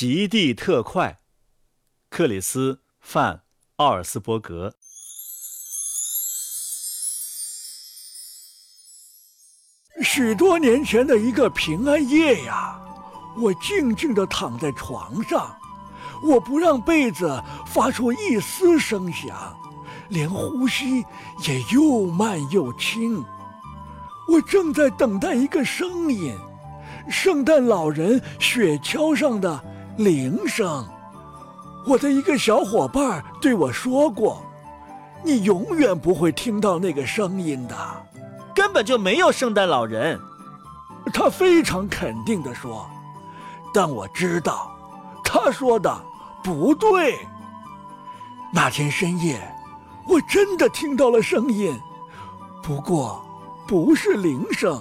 极地特快，克里斯·范·奥尔斯伯格。许多年前的一个平安夜呀，我静静地躺在床上，我不让被子发出一丝声响，连呼吸也又慢又轻。我正在等待一个声音，圣诞老人雪橇上的铃声。我的一个小伙伴对我说过：“你永远不会听到那个声音的。”根本就没有圣诞老人，他非常肯定地说。但我知道，他说的不对。那天深夜，我真的听到了声音，不过不是铃声。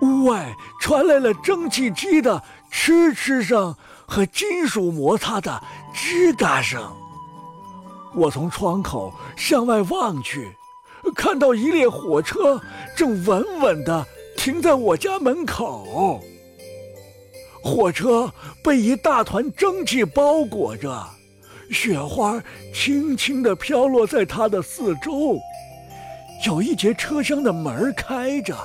屋外传来了蒸汽机的哧哧声和金属摩擦的吱嘎声。我从窗口向外望去。看到一列火车正稳稳地停在我家门口，火车被一大团蒸汽包裹着，雪花轻轻地飘落在它的四周。有一节车厢的门开着，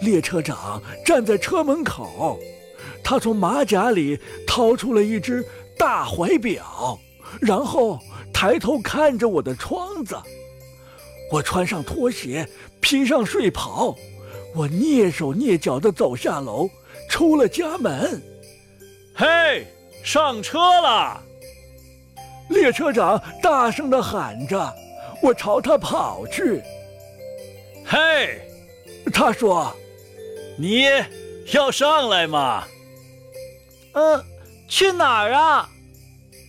列车长站在车门口，他从马甲里掏出了一只大怀表，然后抬头看着我的窗子。我穿上拖鞋，披上睡袍，我蹑手蹑脚地走下楼，出了家门。嘿，上车了！列车长大声地喊着。我朝他跑去。嘿，他说：“你要上来吗？”“嗯，去哪儿啊？”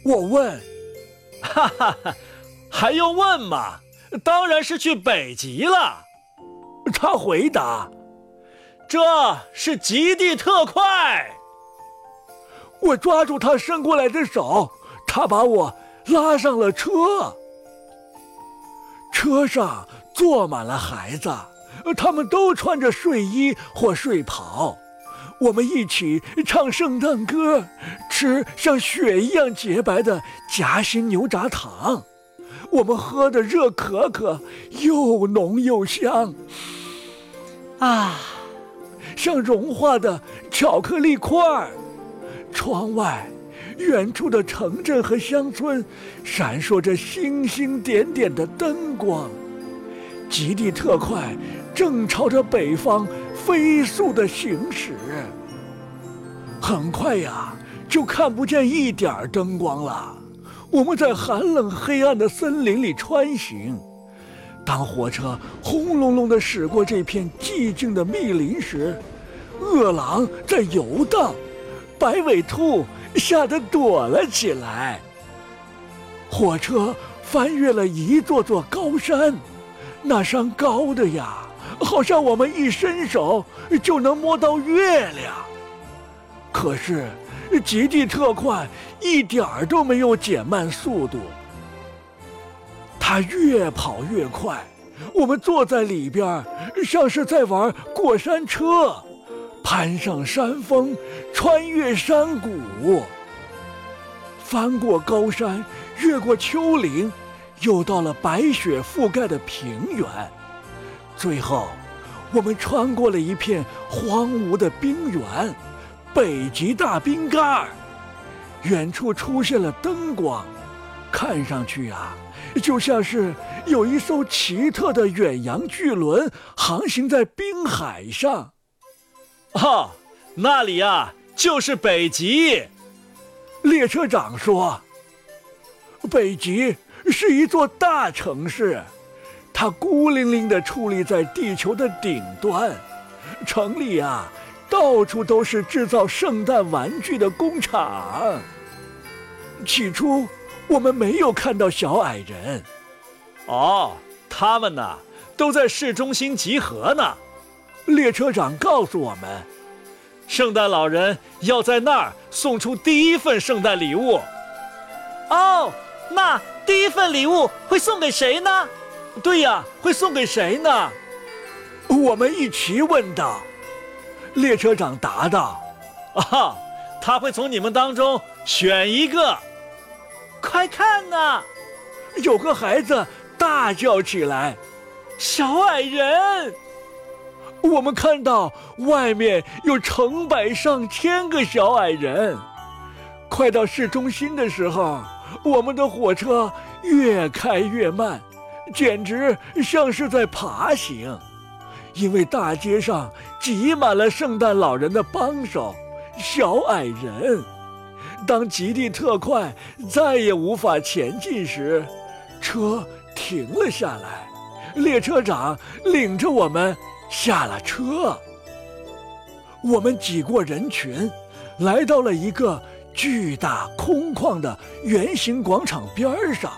我问。“哈哈哈，还用问吗？”当然是去北极了，他回答：“这是极地特快。”我抓住他伸过来的手，他把我拉上了车。车上坐满了孩子，他们都穿着睡衣或睡袍。我们一起唱圣诞歌，吃像雪一样洁白的夹心牛轧糖。我们喝的热可可又浓又香，啊，像融化的巧克力块儿。窗外，远处的城镇和乡村闪烁着星星点点的灯光。极地特快正朝着北方飞速的行驶。很快呀，就看不见一点灯光了。我们在寒冷黑暗的森林里穿行，当火车轰隆隆地驶过这片寂静的密林时，饿狼在游荡，白尾兔吓得躲了起来。火车翻越了一座座高山，那山高的呀，好像我们一伸手就能摸到月亮。可是。极地特快，一点儿都没有减慢速度。它越跑越快，我们坐在里边，像是在玩过山车，攀上山峰，穿越山谷，翻过高山，越过丘陵，又到了白雪覆盖的平原，最后，我们穿过了一片荒芜的冰原。北极大冰盖儿，远处出现了灯光，看上去啊，就像是有一艘奇特的远洋巨轮航行在冰海上。哦，那里啊，就是北极。列车长说：“北极是一座大城市，它孤零零地矗立在地球的顶端，城里啊。”到处都是制造圣诞玩具的工厂。起初，我们没有看到小矮人。哦，他们呢，都在市中心集合呢。列车长告诉我们，圣诞老人要在那儿送出第一份圣诞礼物。哦，那第一份礼物会送给谁呢？对呀，会送给谁呢？我们一起问道。列车长答道：“啊，他会从你们当中选一个。快看呐！有个孩子大叫起来：“小矮人！”我们看到外面有成百上千个小矮人。快到市中心的时候，我们的火车越开越慢，简直像是在爬行，因为大街上挤满了圣诞老人的帮手——小矮人。当极地特快再也无法前进时，车停了下来，列车长领着我们下了车。我们挤过人群，来到了一个巨大空旷的圆形广场边上。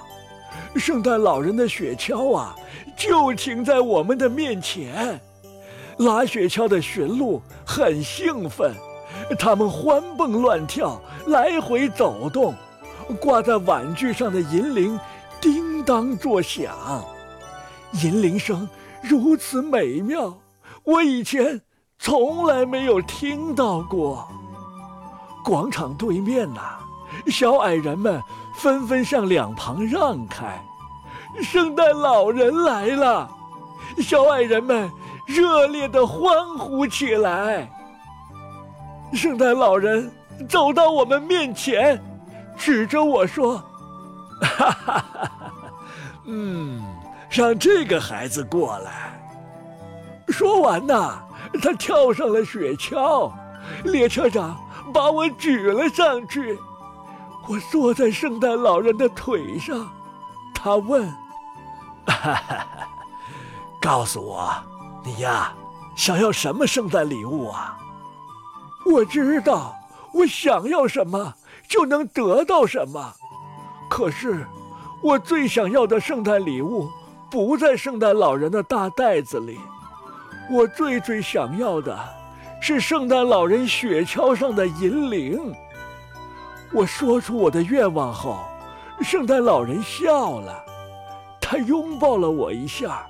圣诞老人的雪橇啊，就停在我们的面前。拉雪橇的驯鹿很兴奋。他们欢蹦乱跳，来回走动，挂在碗具上的银铃叮当作响，银铃声如此美妙，我以前从来没有听到过。广场对面呐，小矮人们纷纷向两旁让开，圣诞老人来了，小矮人们热烈地欢呼起来。圣诞老人走到我们面前，指着我说：“哈哈哈，嗯，让这个孩子过来。”说完呐，他跳上了雪橇，列车长把我举了上去。我坐在圣诞老人的腿上，他问：“哈哈，告诉我，你呀，想要什么圣诞礼物啊？”我知道，我想要什么就能得到什么。可是，我最想要的圣诞礼物不在圣诞老人的大袋子里。我最最想要的，是圣诞老人雪橇上的银铃。我说出我的愿望后，圣诞老人笑了，他拥抱了我一下，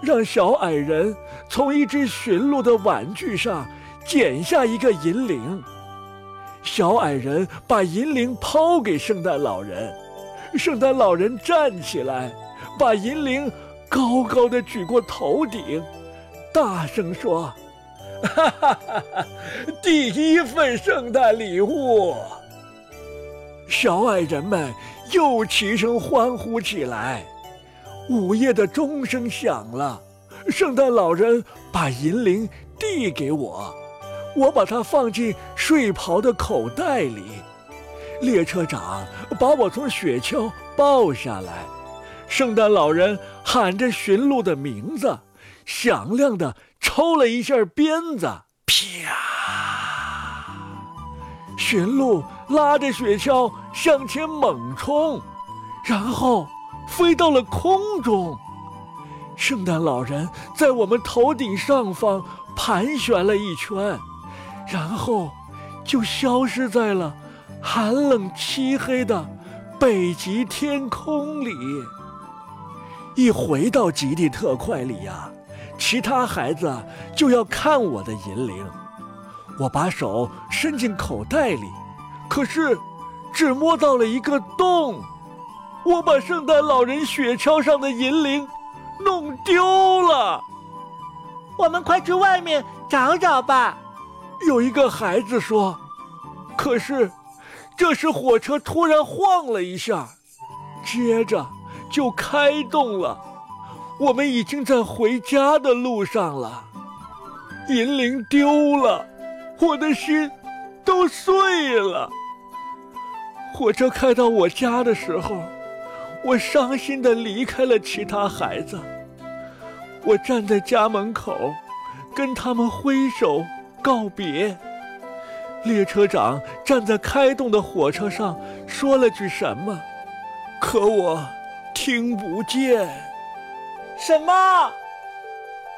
让小矮人从一只驯鹿的玩具上。剪下一个银铃，小矮人把银铃抛给圣诞老人，圣诞老人站起来，把银铃高高的举过头顶，大声说：“哈哈哈哈！第一份圣诞礼物！”小矮人们又齐声欢呼起来。午夜的钟声响了，圣诞老人把银铃递给我。我把它放进睡袍的口袋里，列车长把我从雪橇抱下来，圣诞老人喊着驯鹿的名字，响亮的抽了一下鞭子，啪！驯鹿拉着雪橇向前猛冲，然后飞到了空中。圣诞老人在我们头顶上方盘旋了一圈。然后，就消失在了寒冷漆黑的北极天空里。一回到极地特快里呀，其他孩子就要看我的银铃。我把手伸进口袋里，可是只摸到了一个洞。我把圣诞老人雪橇上的银铃弄丢了。我们快去外面找找吧。有一个孩子说：“可是，这时火车突然晃了一下，接着就开动了。我们已经在回家的路上了。银铃丢了，我的心都碎了。火车开到我家的时候，我伤心的离开了其他孩子。我站在家门口，跟他们挥手。”告别，列车长站在开动的火车上，说了句什么，可我听不见。什么？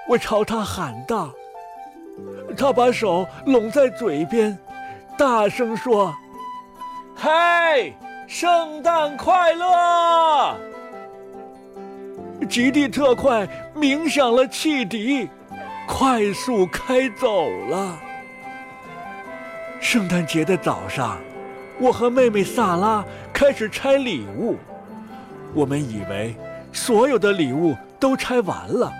我朝他喊道。他把手拢在嘴边，大声说：“嘿，圣诞快乐！”极地特快鸣响了汽笛。快速开走了。圣诞节的早上，我和妹妹萨拉开始拆礼物。我们以为所有的礼物都拆完了，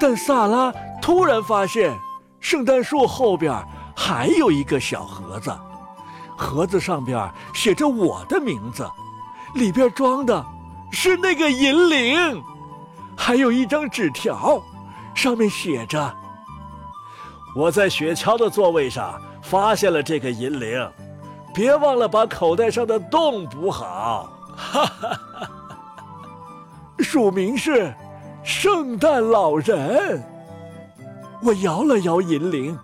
但萨拉突然发现，圣诞树后边还有一个小盒子，盒子上边写着我的名字，里边装的是那个银铃，还有一张纸条，上面写着：“我在雪橇的座位上发现了这个银铃，别忘了把口袋上的洞补好。”哈哈哈。署名是“圣诞老人”。我摇了摇银铃，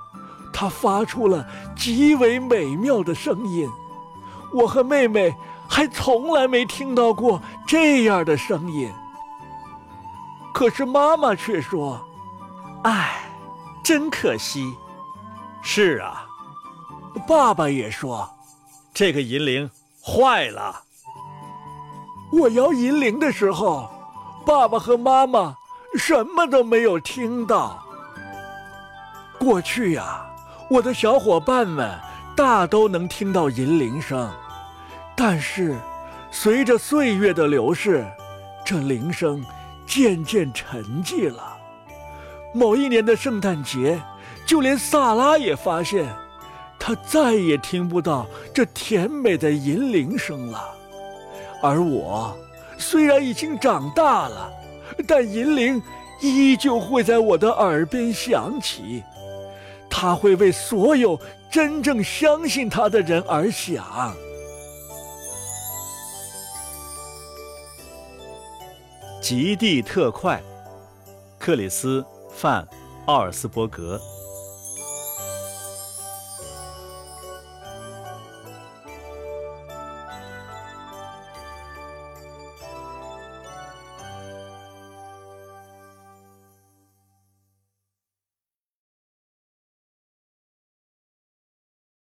它发出了极为美妙的声音。我和妹妹还从来没听到过这样的声音。可是妈妈却说：“唉，真可惜。”是啊，爸爸也说：“这个银铃坏了。”我摇银铃的时候。爸爸和妈妈什么都没有听到。过去呀，我的小伙伴们大都能听到银铃声，但是随着岁月的流逝，这铃声渐渐沉寂了。某一年的圣诞节，就连萨拉也发现，他再也听不到这甜美的银铃声了，而我。虽然已经长大了，但银铃依旧会在我的耳边响起，他会为所有真正相信他的人而想。极地特快，克里斯·范·奥尔斯伯格。